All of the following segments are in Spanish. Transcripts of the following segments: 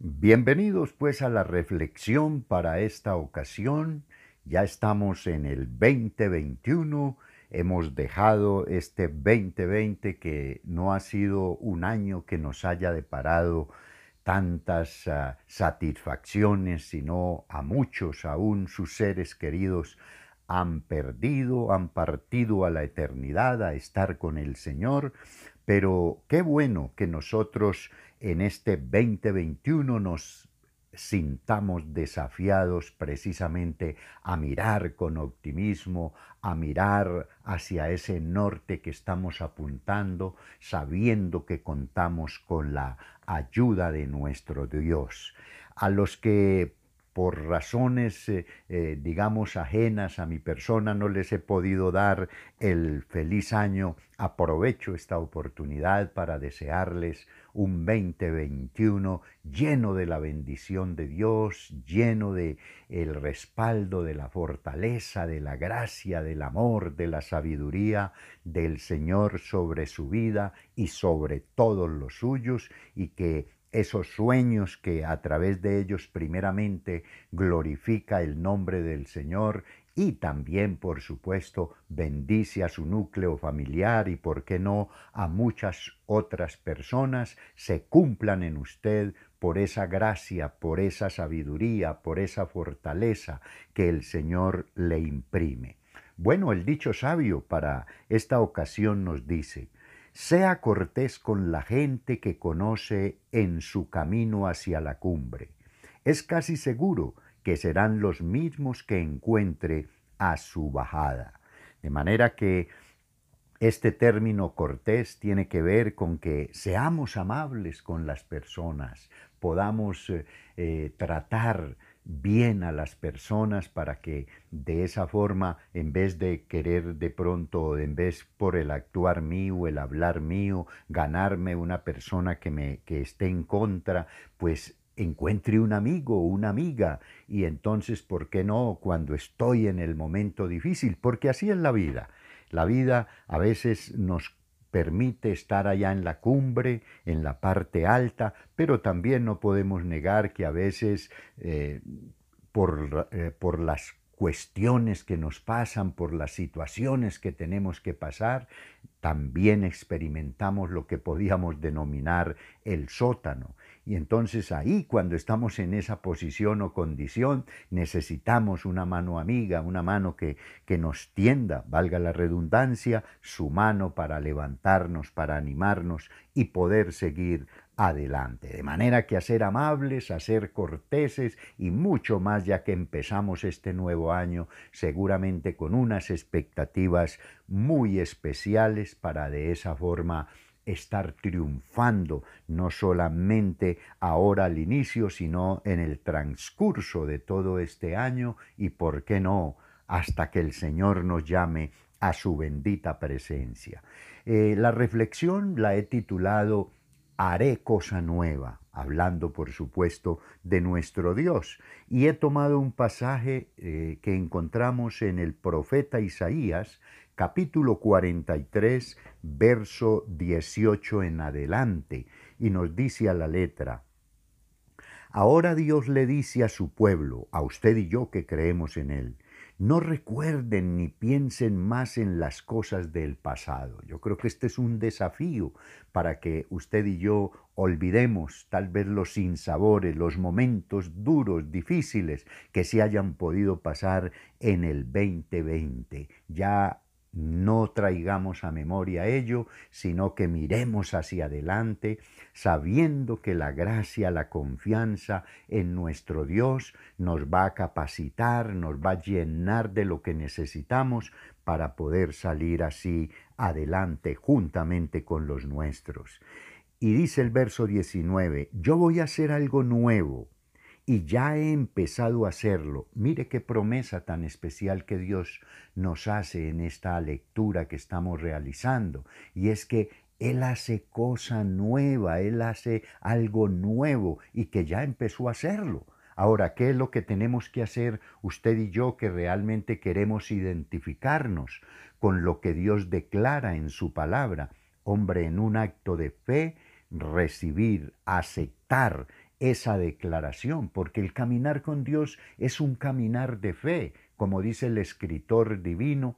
Bienvenidos pues a la reflexión para esta ocasión. Ya estamos en el 2021. Hemos dejado este 2020 que no ha sido un año que nos haya deparado tantas uh, satisfacciones, sino a muchos aún sus seres queridos han perdido, han partido a la eternidad a estar con el Señor, pero qué bueno que nosotros en este 2021 nos sintamos desafiados precisamente a mirar con optimismo, a mirar hacia ese norte que estamos apuntando, sabiendo que contamos con la ayuda de nuestro Dios. A los que por razones, eh, eh, digamos, ajenas a mi persona, no les he podido dar el feliz año. Aprovecho esta oportunidad para desearles un 2021 lleno de la bendición de Dios, lleno de el respaldo de la fortaleza, de la gracia, del amor, de la sabiduría del Señor sobre su vida y sobre todos los suyos y que esos sueños que a través de ellos primeramente glorifica el nombre del Señor y también, por supuesto, bendice a su núcleo familiar y, por qué no, a muchas otras personas, se cumplan en usted por esa gracia, por esa sabiduría, por esa fortaleza que el Señor le imprime. Bueno, el dicho sabio para esta ocasión nos dice, sea cortés con la gente que conoce en su camino hacia la cumbre. Es casi seguro que serán los mismos que encuentre a su bajada. De manera que este término cortés tiene que ver con que seamos amables con las personas, podamos eh, tratar bien a las personas para que de esa forma, en vez de querer de pronto, en vez por el actuar mío, el hablar mío, ganarme una persona que me que esté en contra, pues encuentre un amigo o una amiga y entonces, ¿por qué no cuando estoy en el momento difícil? Porque así es la vida. La vida a veces nos permite estar allá en la cumbre, en la parte alta, pero también no podemos negar que a veces eh, por, eh, por las cuestiones que nos pasan, por las situaciones que tenemos que pasar, también experimentamos lo que podíamos denominar el sótano. Y entonces ahí, cuando estamos en esa posición o condición, necesitamos una mano amiga, una mano que, que nos tienda, valga la redundancia, su mano para levantarnos, para animarnos y poder seguir adelante. De manera que a ser amables, a ser corteses y mucho más ya que empezamos este nuevo año, seguramente con unas expectativas muy especiales para de esa forma estar triunfando, no solamente ahora al inicio, sino en el transcurso de todo este año y, por qué no, hasta que el Señor nos llame a su bendita presencia. Eh, la reflexión la he titulado haré cosa nueva, hablando por supuesto de nuestro Dios. Y he tomado un pasaje eh, que encontramos en el profeta Isaías, capítulo 43, verso 18 en adelante, y nos dice a la letra, Ahora Dios le dice a su pueblo, a usted y yo que creemos en Él, no recuerden ni piensen más en las cosas del pasado. Yo creo que este es un desafío para que usted y yo olvidemos tal vez los sinsabores, los momentos duros, difíciles que se hayan podido pasar en el 2020. Ya no traigamos a memoria ello, sino que miremos hacia adelante, sabiendo que la gracia, la confianza en nuestro Dios nos va a capacitar, nos va a llenar de lo que necesitamos para poder salir así adelante juntamente con los nuestros. Y dice el verso 19, yo voy a hacer algo nuevo y ya he empezado a hacerlo. Mire qué promesa tan especial que Dios nos hace en esta lectura que estamos realizando. Y es que Él hace cosa nueva, Él hace algo nuevo y que ya empezó a hacerlo. Ahora, ¿qué es lo que tenemos que hacer usted y yo que realmente queremos identificarnos con lo que Dios declara en su palabra? Hombre, en un acto de fe, recibir, aceptar esa declaración, porque el caminar con Dios es un caminar de fe, como dice el escritor divino,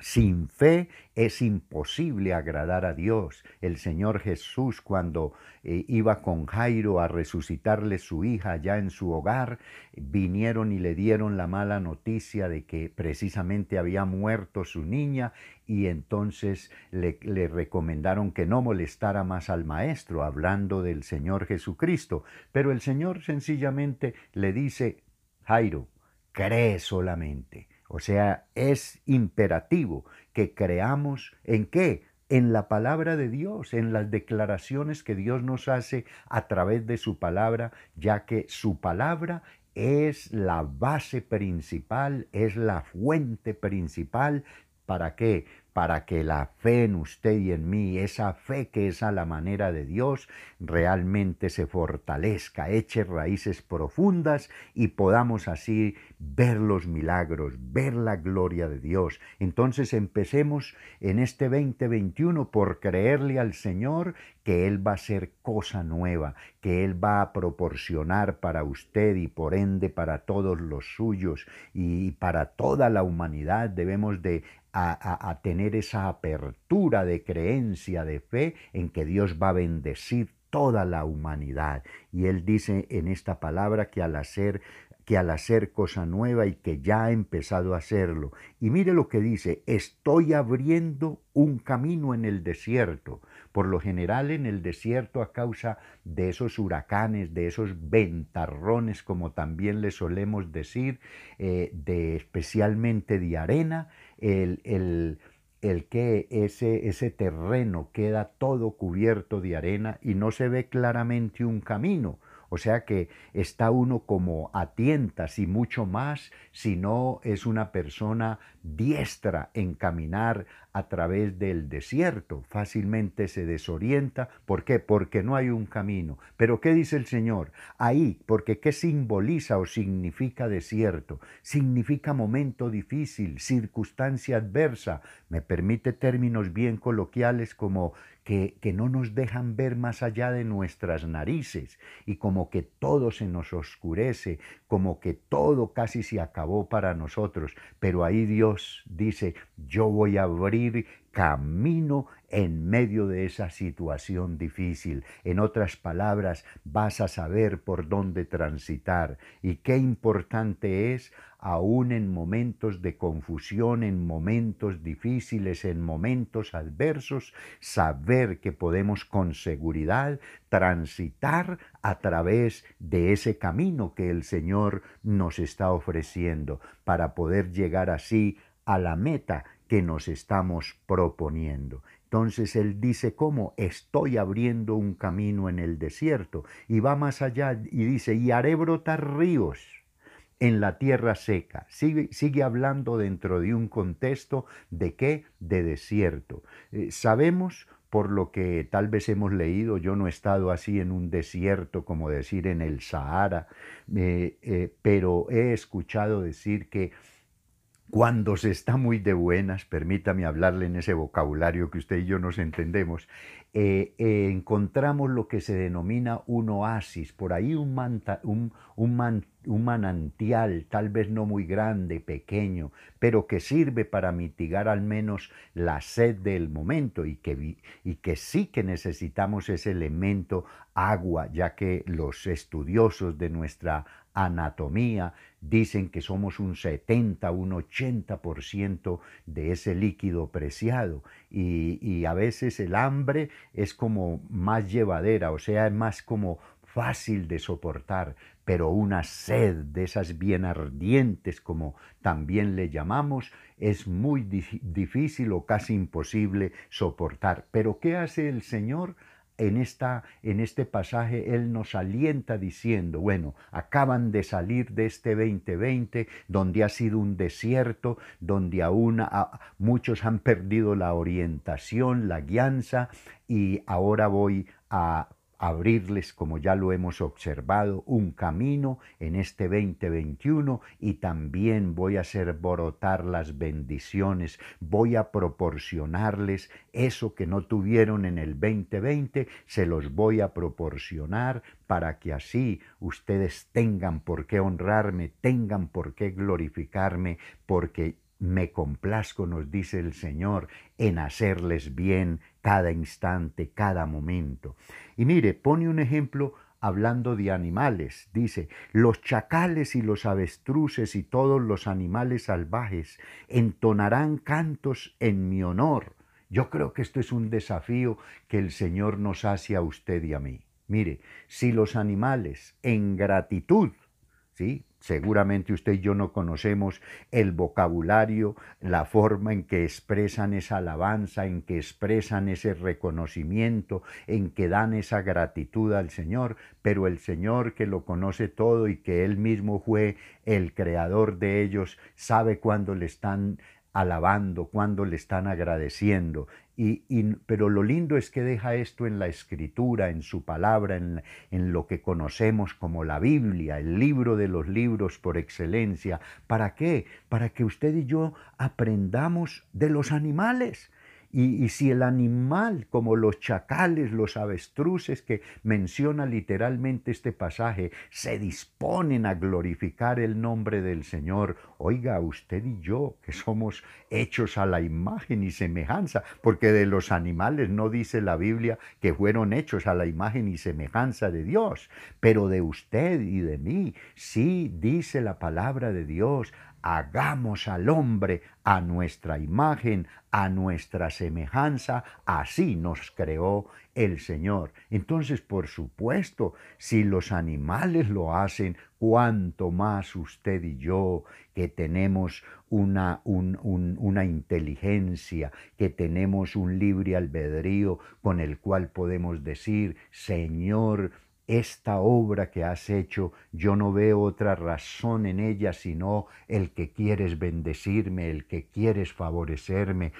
sin fe es imposible agradar a Dios. El Señor Jesús cuando eh, iba con Jairo a resucitarle su hija ya en su hogar, vinieron y le dieron la mala noticia de que precisamente había muerto su niña y entonces le, le recomendaron que no molestara más al maestro, hablando del Señor Jesucristo. Pero el Señor sencillamente le dice, Jairo, cree solamente o sea, es imperativo que creamos en qué? En la palabra de Dios, en las declaraciones que Dios nos hace a través de su palabra, ya que su palabra es la base principal, es la fuente principal. ¿Para qué? para que la fe en usted y en mí, esa fe que es a la manera de Dios, realmente se fortalezca, eche raíces profundas y podamos así ver los milagros, ver la gloria de Dios. Entonces empecemos en este 2021 por creerle al Señor que Él va a hacer cosa nueva, que Él va a proporcionar para usted y por ende para todos los suyos y para toda la humanidad. Debemos de a, tener esa apertura de creencia, de fe en que Dios va a bendecir toda la humanidad. Y él dice en esta palabra que al hacer que al hacer cosa nueva y que ya ha empezado a hacerlo. Y mire lo que dice, estoy abriendo un camino en el desierto. Por lo general en el desierto a causa de esos huracanes, de esos ventarrones, como también le solemos decir, eh, de especialmente de arena, el, el, el que ese, ese terreno queda todo cubierto de arena y no se ve claramente un camino. O sea que está uno como a tientas y mucho más si no es una persona diestra en caminar a través del desierto. Fácilmente se desorienta. ¿Por qué? Porque no hay un camino. Pero ¿qué dice el Señor? Ahí, porque ¿qué simboliza o significa desierto? Significa momento difícil, circunstancia adversa. Me permite términos bien coloquiales como que, no nos dejan ver más allá de nuestras narices y como que todo se nos oscurece, como que todo casi se acabó para nosotros. Pero ahí Dios dice, yo voy a abrir camino en medio de esa situación difícil. En otras palabras, vas a saber por dónde transitar. Y qué importante es aún en momentos de confusión, en momentos difíciles, en momentos adversos, saber que podemos con seguridad transitar a través de ese camino que el Señor nos está ofreciendo para poder llegar así a la meta que nos estamos proponiendo. Entonces él dice cómo estoy abriendo un camino en el desierto y va más allá y dice, y haré brotar ríos en la tierra seca. Sigue, hablando dentro de un contexto de qué? De desierto. Eh, sabemos por lo que tal vez hemos leído, yo no he estado así en un desierto como decir en el Sahara, eh, eh, pero he escuchado decir que cuando se está muy de buenas, permítame hablarle en ese vocabulario que usted y yo nos entendemos, eh, eh, encontramos lo que se denomina un oasis, por ahí un, un, manantial, tal vez no muy grande, pequeño, pero que sirve para mitigar al menos la sed del momento y que, y que sí que necesitamos ese elemento agua, ya que los estudiosos de nuestra anatomía dicen que somos un 70, un 80% de ese líquido preciado y, a veces el hambre es como más llevadera, o sea, es más como fácil de soportar, pero una sed de esas bien ardientes, como también le llamamos, es muy difícil o casi imposible soportar. Pero ¿qué hace el Señor? En, esta, en este pasaje Él nos alienta diciendo, bueno, acaban de salir de este 2020 donde ha sido un desierto, donde aún muchos han perdido la orientación, la guianza y ahora voy a abrirles, como ya lo hemos observado, un camino en este 2021 y también voy a hacer brotar las bendiciones, voy a proporcionarles eso que no tuvieron en el 2020, se los voy a proporcionar para que así ustedes tengan por qué honrarme, tengan por qué glorificarme, porque me complazco, nos dice el Señor, en hacerles bien cada instante, cada momento. Y mire, pone un ejemplo hablando de animales. Dice, los chacales y los avestruces y todos los animales salvajes entonarán cantos en mi honor. Yo creo que esto es un desafío que el Señor nos hace a usted y a mí. Mire, si los animales en gratitud, ¿sí? Seguramente usted y yo no conocemos el vocabulario, la forma en que expresan esa alabanza, en que expresan ese reconocimiento, en que dan esa gratitud al Señor, pero el Señor que lo conoce todo y que Él mismo fue el creador de ellos, sabe cuándo le están alabando, cuando le están agradeciendo. Y, pero lo lindo es que deja esto en la escritura, en su palabra, en, en lo que conocemos como la Biblia, el libro de los libros por excelencia. ¿Para qué? Para que usted y yo aprendamos de los animales y, si el animal, como los chacales, los avestruces que menciona literalmente este pasaje, se disponen a glorificar el nombre del Señor, oiga, usted y yo, que somos hechos a la imagen y semejanza, porque de los animales no dice la Biblia que fueron hechos a la imagen y semejanza de Dios, pero de usted y de mí, sí dice la palabra de Dios, hagamos al hombre a nuestra imagen, a nuestra semejanza, así nos creó el Señor. Entonces, por supuesto, si los animales lo hacen, cuánto más usted y yo, que tenemos una, una inteligencia, que tenemos un libre albedrío con el cual podemos decir, Señor, esta obra que has hecho, yo no veo otra razón en ella sino el que quieres bendecirme, el que quieres favorecerme,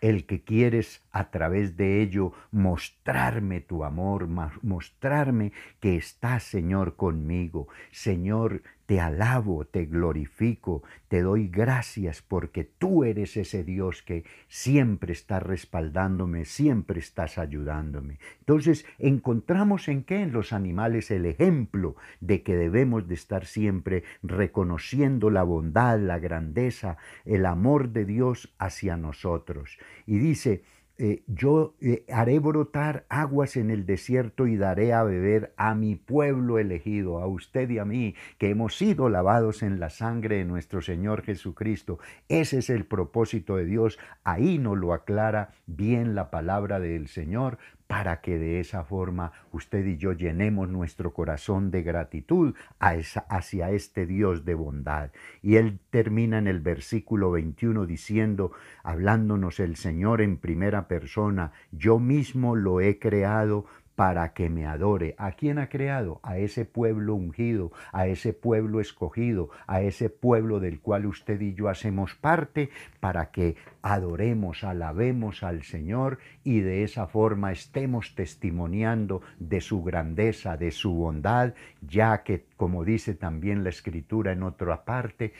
el que quieres a través de ello mostrarme tu amor, mostrarme que estás, Señor, conmigo. Señor, te alabo, te glorifico, te doy gracias porque tú eres ese Dios que siempre está respaldándome, siempre estás ayudándome. Entonces, encontramos en qué en los animales el ejemplo de que debemos de estar siempre reconociendo la bondad, la grandeza, el amor de Dios hacia nosotros. Y dice, eh, yo eh, haré brotar aguas en el desierto y daré a beber a mi pueblo elegido, a usted y a mí, que hemos sido lavados en la sangre de nuestro Señor Jesucristo. Ese es el propósito de Dios. Ahí nos lo aclara bien la palabra del Señor para que de esa forma usted y yo llenemos nuestro corazón de gratitud hacia este Dios de bondad. Y él termina en el versículo 21 diciendo, hablándonos el Señor en primera persona, yo mismo lo he creado para que me adore. ¿A quién ha creado? A ese pueblo ungido, a ese pueblo escogido, a ese pueblo del cual usted y yo hacemos parte, para que adoremos, alabemos al Señor y de esa forma estemos testimoniando de su grandeza, de su bondad, ya que, como dice también la Escritura en otra parte,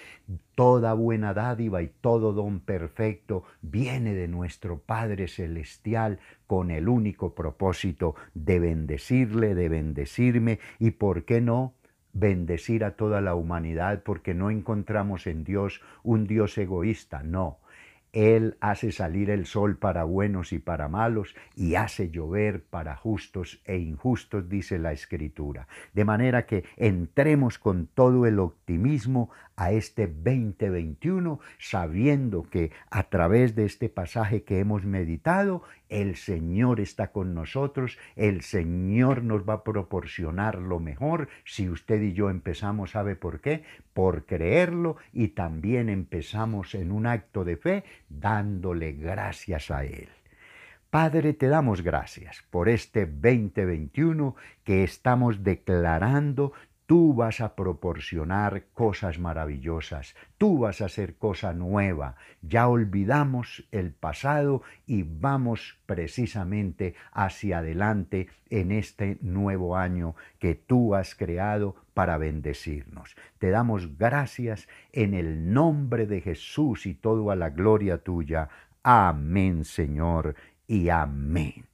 toda buena dádiva y todo don perfecto viene de nuestro Padre Celestial con el único propósito de bendecirle, de bendecirme y, ¿por qué no? bendecir a toda la humanidad porque no encontramos en Dios un Dios egoísta, no. Él hace salir el sol para buenos y para malos y hace llover para justos e injustos, dice la Escritura. De manera que entremos con todo el optimismo a este 2021, sabiendo que a través de este pasaje que hemos meditado, el Señor está con nosotros, el Señor nos va a proporcionar lo mejor si usted y yo empezamos, ¿sabe por qué? Por creerlo y también empezamos en un acto de fe dándole gracias a Él. Padre, te damos gracias por este 2021 que estamos declarando Tú vas a proporcionar cosas maravillosas, tú vas a hacer cosa nueva. Ya olvidamos el pasado y vamos precisamente hacia adelante en este nuevo año que tú has creado para bendecirnos. Te damos gracias en el nombre de Jesús y todo a la gloria tuya. Amén, Señor, y amén.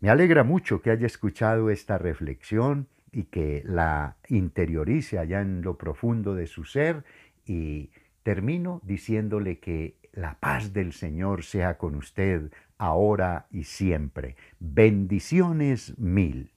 Me alegra mucho que haya escuchado esta reflexión y que la interiorice allá en lo profundo de su ser y termino diciéndole que la paz del Señor sea con usted ahora y siempre. Bendiciones mil.